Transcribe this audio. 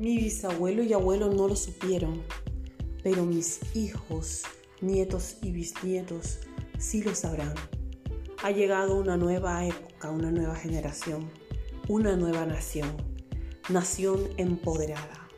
Mi bisabuelo y abuelo no lo supieron, pero mis hijos, nietos y bisnietos sí lo sabrán. Ha llegado una nueva época, una nueva generación, una nueva nación, nación empoderada.